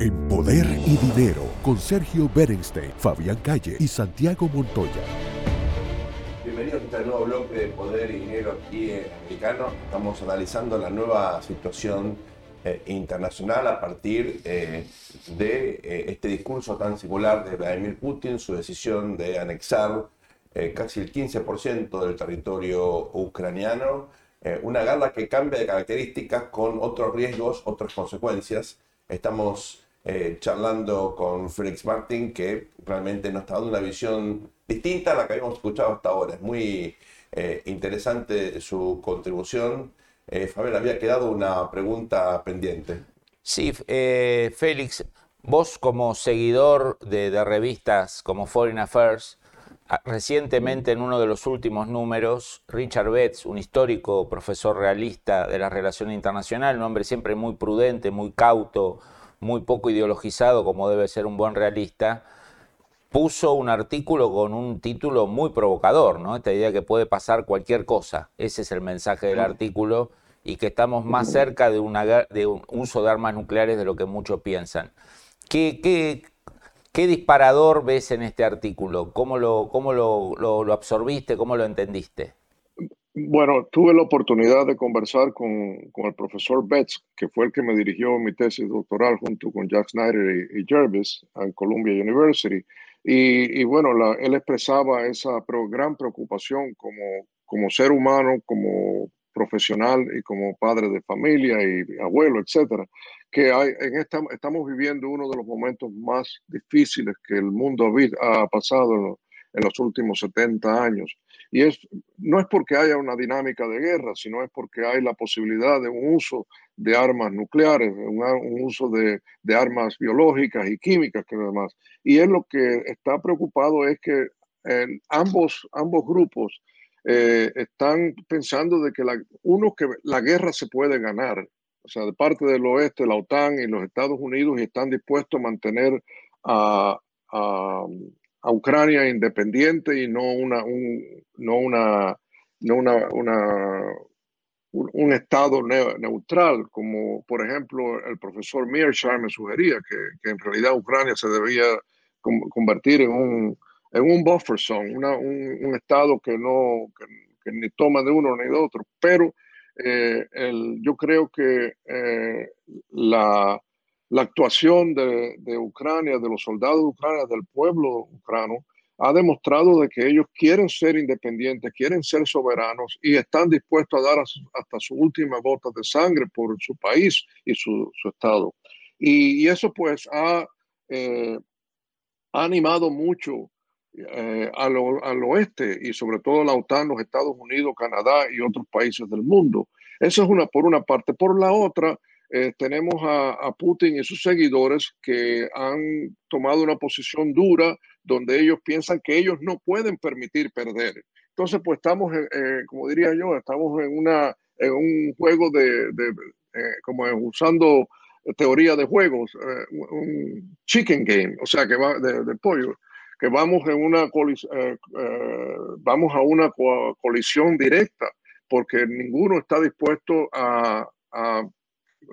En Poder y Dinero, con Sergio Berenstein, Fabián Calle y Santiago Montoya. Bienvenidos a este nuevo bloque de Poder y Dinero aquí en Americano. Estamos analizando la nueva situación eh, internacional a partir eh, de eh, este discurso tan singular de Vladimir Putin, su decisión de anexar casi el 15% del territorio ucraniano, una guerra que cambia de características con otros riesgos, otras consecuencias. Estamos eh, charlando con Félix Martin, que realmente nos está dando una visión distinta a la que habíamos escuchado hasta ahora. Es muy eh, interesante su contribución. Eh, había quedado una pregunta pendiente. Sí, eh, Félix, vos como seguidor de, de revistas como Foreign Affairs, Recientemente, en uno de los últimos números, Richard Betts, un histórico profesor realista de la relación internacional, un hombre siempre muy prudente, muy cauto, muy poco ideologizado como debe ser un buen realista, puso un artículo con un título muy provocador, ¿no? Esta idea que puede pasar cualquier cosa. Ese es el mensaje del artículo y que estamos más cerca de, una, de un uso de armas nucleares de lo que muchos piensan. ¿Qué, qué, qué disparador ves en este artículo? ¿Cómo, lo, cómo lo, lo absorbiste? ¿Cómo lo entendiste? Bueno, tuve la oportunidad de conversar con, con, el profesor Betts, que fue el que me dirigió mi tesis doctoral junto con Jack Snyder y, Jervis en Columbia University. Y, y bueno, la, él expresaba esa gran preocupación como, como ser humano, como profesional y como padre de familia y abuelo, etcétera, que hay, en esta, estamos viviendo uno de los momentos más difíciles que el mundo ha, ha pasado en los últimos 70 años. Y es, no es porque haya una dinámica de guerra, sino es porque hay la posibilidad de un uso de armas nucleares, un, un uso de, de, armas biológicas y químicas que demás. Y es lo que está preocupado es que ambos, ambos grupos eh, están pensando de que la, uno que la guerra se puede ganar, o sea, de parte del oeste, la OTAN y los Estados Unidos están dispuestos a mantener a, a, a Ucrania independiente y no una, un, no una, no una, un, estado neutral, como por ejemplo el profesor Mearsheimer me sugería, que, en realidad Ucrania se debía convertir en un, en un buffer zone, un, estado que no que, ni toma de uno ni de otro. Pero eh, el, yo creo que eh, la, la actuación de, Ucrania, de los soldados de Ucrania, del pueblo ucrano, ha demostrado de que ellos quieren ser independientes, quieren ser soberanos y están dispuestos a dar hasta su última gota de sangre por su país y su, estado. Y, eso pues ha, eh, animado mucho eh, al, al, oeste y sobre todo la OTAN, los Estados Unidos, Canadá y otros países del mundo. Eso es una por una parte. Por la otra, eh, tenemos a, a, Putin y sus seguidores que han tomado una posición dura donde ellos piensan que ellos no pueden permitir perder. Entonces, pues estamos, eh, como diría yo, estamos en, una, en un juego de, de eh, como usando teoría de juegos, eh, un chicken game, o sea, que va de, de pollo, que vamos en una vamos a una colisión directa porque ninguno está dispuesto a, a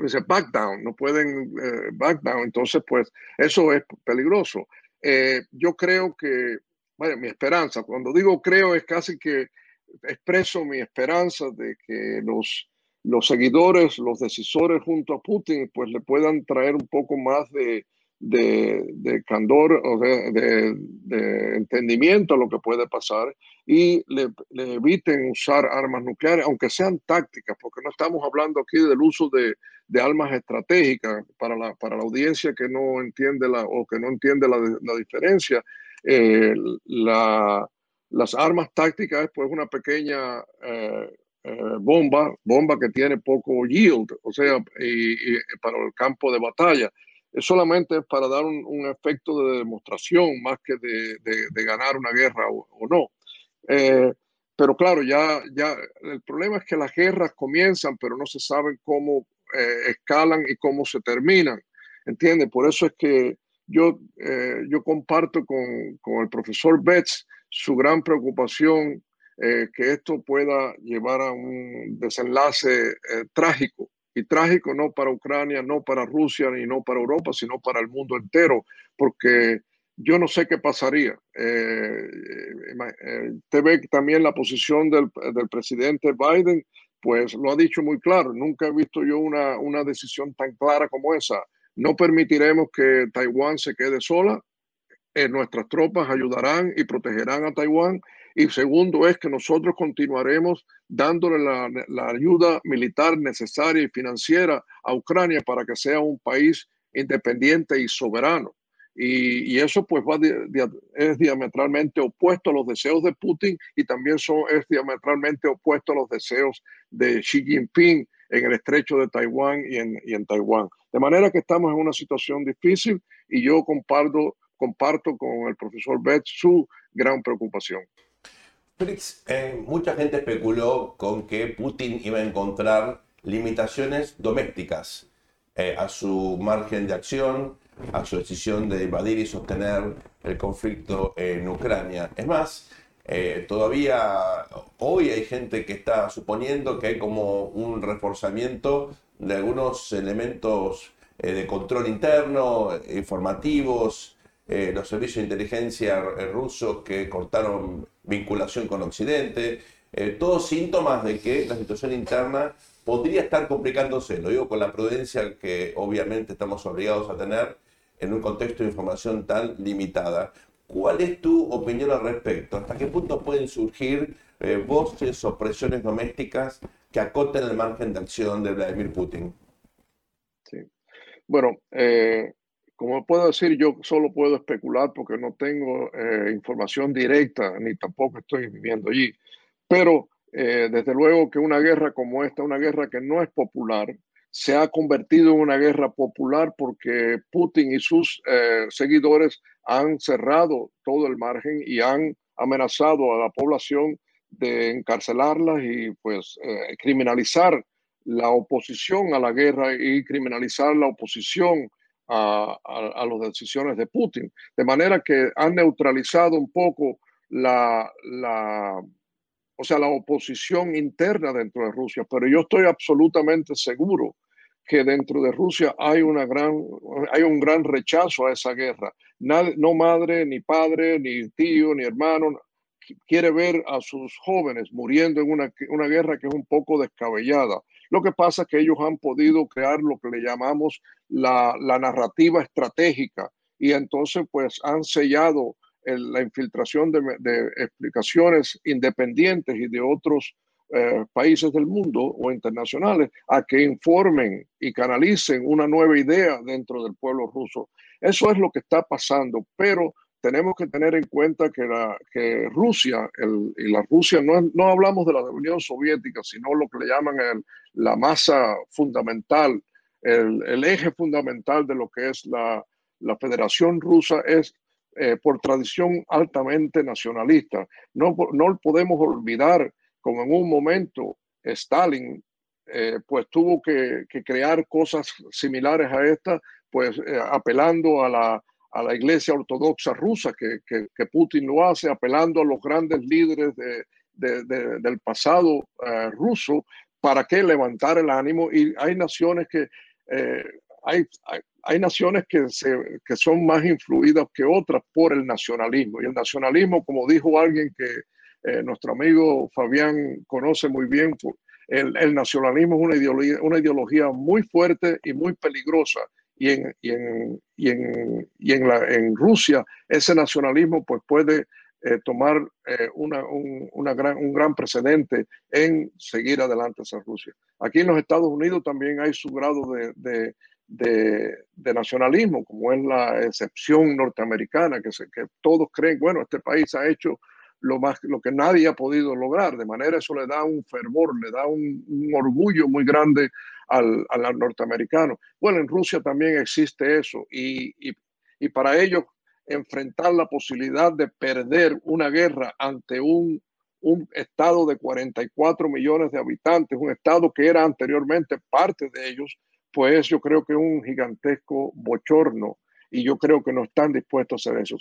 dice back down, no pueden eh, back down, entonces pues eso es peligroso. Eh, yo creo que, bueno, mi esperanza, cuando digo creo es casi que expreso mi esperanza de que los, los seguidores, los decisores junto a Putin pues le puedan traer un poco más de, de, de candor o de, de, entendimiento a lo que puede pasar y le, le, eviten usar armas nucleares, aunque sean tácticas, porque no estamos hablando aquí del uso de, armas estratégicas para la, para la audiencia que no entiende la, o que no entiende la, la diferencia. Eh, la, las armas tácticas es pues una pequeña eh, eh, bomba, bomba que tiene poco yield, o sea, y, y para el campo de batalla es solamente para dar un, efecto de demostración más que de, de, ganar una guerra o, no. Eh, pero claro, ya, ya el problema es que las guerras comienzan, pero no se saben cómo eh, escalan y cómo se terminan. ¿Entiendes? Por eso es que yo, eh, yo comparto con, con, el profesor Betts su gran preocupación que esto pueda llevar a un desenlace trágico y trágico no para Ucrania, no para Rusia ni no para Europa, sino para el mundo entero, porque yo no sé qué pasaría. Eh, eh, te ve también la posición del, del, presidente Biden, pues lo ha dicho muy claro. Nunca he visto yo una, una decisión tan clara como esa. No permitiremos que Taiwán se quede sola. Eh, nuestras tropas ayudarán y protegerán a Taiwán. Y segundo es que nosotros continuaremos dándole la, la ayuda militar necesaria y financiera a Ucrania para que sea un país independiente y soberano. Y, eso pues va es diametralmente opuesto a los deseos de Putin y también son, es diametralmente opuesto a los deseos de Xi Jinping en el estrecho de Taiwán y en, y en Taiwán. De manera que estamos en una situación difícil y yo comparto, comparto con el profesor Betz su gran preocupación. Félix, eh, mucha gente especuló con que Putin iba a encontrar limitaciones domésticas eh, a su margen de acción, a su decisión de invadir y sostener el conflicto en Ucrania. Es más, eh, todavía hoy hay gente que está suponiendo que hay como un reforzamiento de algunos elementos eh, de control interno, informativos, eh, los servicios de inteligencia rusos que cortaron vinculación con Occidente, todos síntomas de que la situación interna podría estar complicándose. Lo digo con la prudencia que obviamente estamos obligados a tener en un contexto de información tan limitada. ¿Cuál es tu opinión al respecto? ¿Hasta qué punto pueden surgir eh, voces o presiones domésticas que acoten el margen de acción de Vladimir Putin? Sí. Bueno, eh, puedo decir, yo solo puedo especular porque no tengo eh, información directa ni tampoco estoy viviendo allí. Pero desde luego que una guerra como esta, una guerra que no es popular, se ha convertido en una guerra popular porque Putin y sus eh, seguidores han cerrado todo el margen y han amenazado a la población de encarcelarlas y pues eh, criminalizar la oposición a la guerra y criminalizar la oposición a, las decisiones de Putin. De manera que han neutralizado un poco la, la, o sea, la oposición interna dentro de Rusia. Pero yo estoy absolutamente seguro que dentro de Rusia hay, una gran, hay un gran rechazo a esa guerra. no madre, ni padre, ni tío, ni hermano quiere ver a sus jóvenes muriendo en una, una guerra que es un poco descabellada. Lo que pasa es que ellos han podido crear lo que le llamamos la, la narrativa estratégica y entonces pues han sellado la infiltración de, de, explicaciones independientes y de otros eh, países del mundo o internacionales a que informen y canalicen una nueva idea dentro del pueblo ruso. Eso es lo que está pasando, pero tenemos que tener en cuenta que, la, que Rusia, el, y la Rusia, no, no hablamos de la Unión Soviética, sino lo que le llaman el, la masa fundamental, el, el, eje fundamental de lo que es la, la Federación Rusa es eh, por tradición altamente nacionalista. No, no podemos olvidar como en un momento Stalin eh, pues tuvo que, crear cosas similares a esta, pues eh, apelando a la, a la iglesia ortodoxa rusa, que, que, Putin lo hace, apelando a los grandes líderes de, del pasado eh, ruso para que levantar el ánimo. Y hay naciones que, hay, hay, hay, naciones que, se, que son más influidas que otras por el nacionalismo. Y el nacionalismo, como dijo alguien que, eh, nuestro amigo Fabián conoce muy bien, el, nacionalismo es una ideología, una ideología muy fuerte y muy peligrosa. Y en, y en, y en, y en, la, en Rusia ese nacionalismo pues puede eh, tomar eh, una, un, una gran, un gran precedente en seguir adelante hacia Rusia. Aquí en los Estados Unidos también hay su grado de, de, de, de nacionalismo, como es la excepción norteamericana, que, se, que todos creen, bueno, este país ha hecho lo, más, lo que nadie ha podido lograr. De manera eso le da un fervor, le da un, orgullo muy grande al, al, norteamericano. Bueno, en Rusia también existe eso y, y, y para ellos enfrentar la posibilidad de perder una guerra ante un, un estado de 44 millones de habitantes, un estado que era anteriormente parte de ellos, pues yo creo que es un gigantesco bochorno y yo creo que no están dispuestos a hacer eso.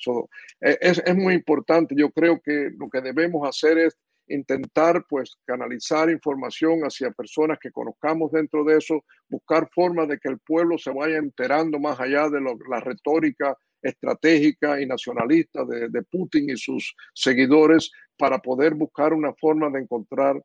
Eh, es, es, muy importante. Yo creo que lo que debemos hacer es intentar pues canalizar información hacia personas que conozcamos dentro de eso, buscar formas de que el pueblo se vaya enterando más allá de la retórica estratégica y nacionalista de, Putin y sus seguidores para poder buscar una forma de encontrar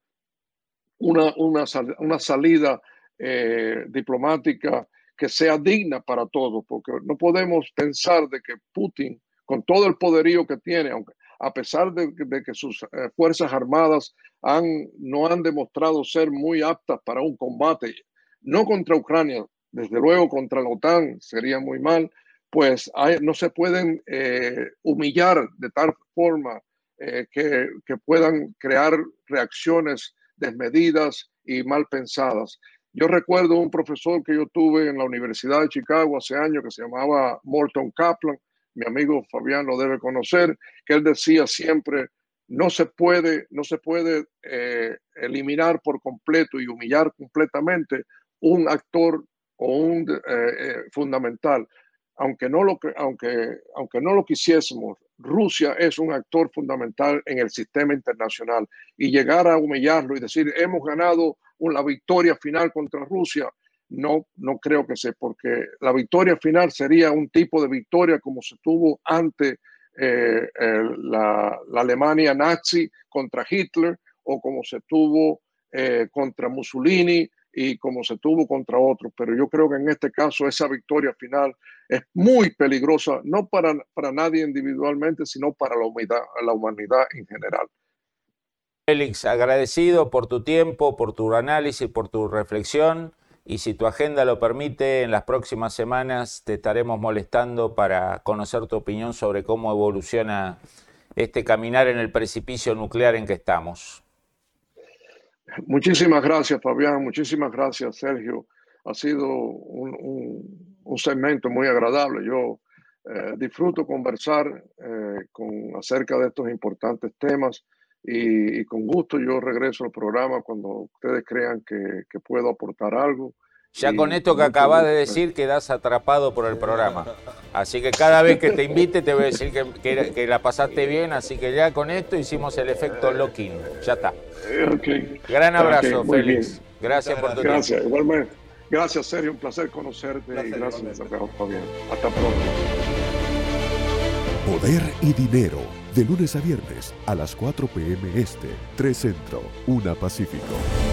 una, una, salida eh, diplomática que sea digna para todos, porque no podemos pensar de que Putin, con todo el poderío que tiene, aunque a pesar de, que sus eh, fuerzas armadas han, no han demostrado ser muy aptas para un combate, no contra Ucrania, desde luego contra la OTAN sería muy mal, pues no se pueden eh, humillar de tal forma eh, que, que, puedan crear reacciones desmedidas y mal pensadas. Yo recuerdo un profesor que yo tuve en la Universidad de Chicago hace años que se llamaba Morton Kaplan, mi amigo Fabián lo debe conocer, que él decía siempre, no se puede, no se puede eh, eliminar por completo y humillar completamente un actor o un fundamental aunque no, lo, aunque, aunque no lo quisiésemos, Rusia es un actor fundamental en el sistema internacional. Y llegar a humillarlo y decir hemos ganado una victoria final contra Rusia, no, no creo que sea, porque la victoria final sería un tipo de victoria como se tuvo ante eh, la, Alemania nazi contra Hitler o como se tuvo eh, contra Mussolini y como se tuvo contra otros. Pero yo creo que en este caso esa victoria final es muy peligrosa, no para, para nadie individualmente, sino para la humanidad, la humanidad en general. Félix, agradecido por tu tiempo, por tu análisis, por tu reflexión. Y si tu agenda lo permite, en las próximas semanas te estaremos molestando para conocer tu opinión sobre cómo evoluciona este caminar en el precipicio nuclear en que estamos. Muchísimas gracias, Fabián. Muchísimas gracias, Sergio. Ha sido un, segmento muy agradable. Yo eh, disfruto conversar eh, con, acerca de estos importantes temas y, con gusto yo regreso al programa cuando ustedes crean que, que puedo aportar algo. Ya con esto que acabas de decir quedas atrapado por el programa. Así que cada vez que te invite te voy a decir que, que, la pasaste bien, así que ya con esto hicimos el efecto locking. Ya está. Gran abrazo, Félix. Gracias por tu tiempo. Gracias, igualmente. Gracias, Sergio. Un placer conocerte y gracias, Fabián. Hasta pronto. Poder y dinero. De lunes a viernes a las 4 p.m. Este, 3 Centro, 1 Pacífico.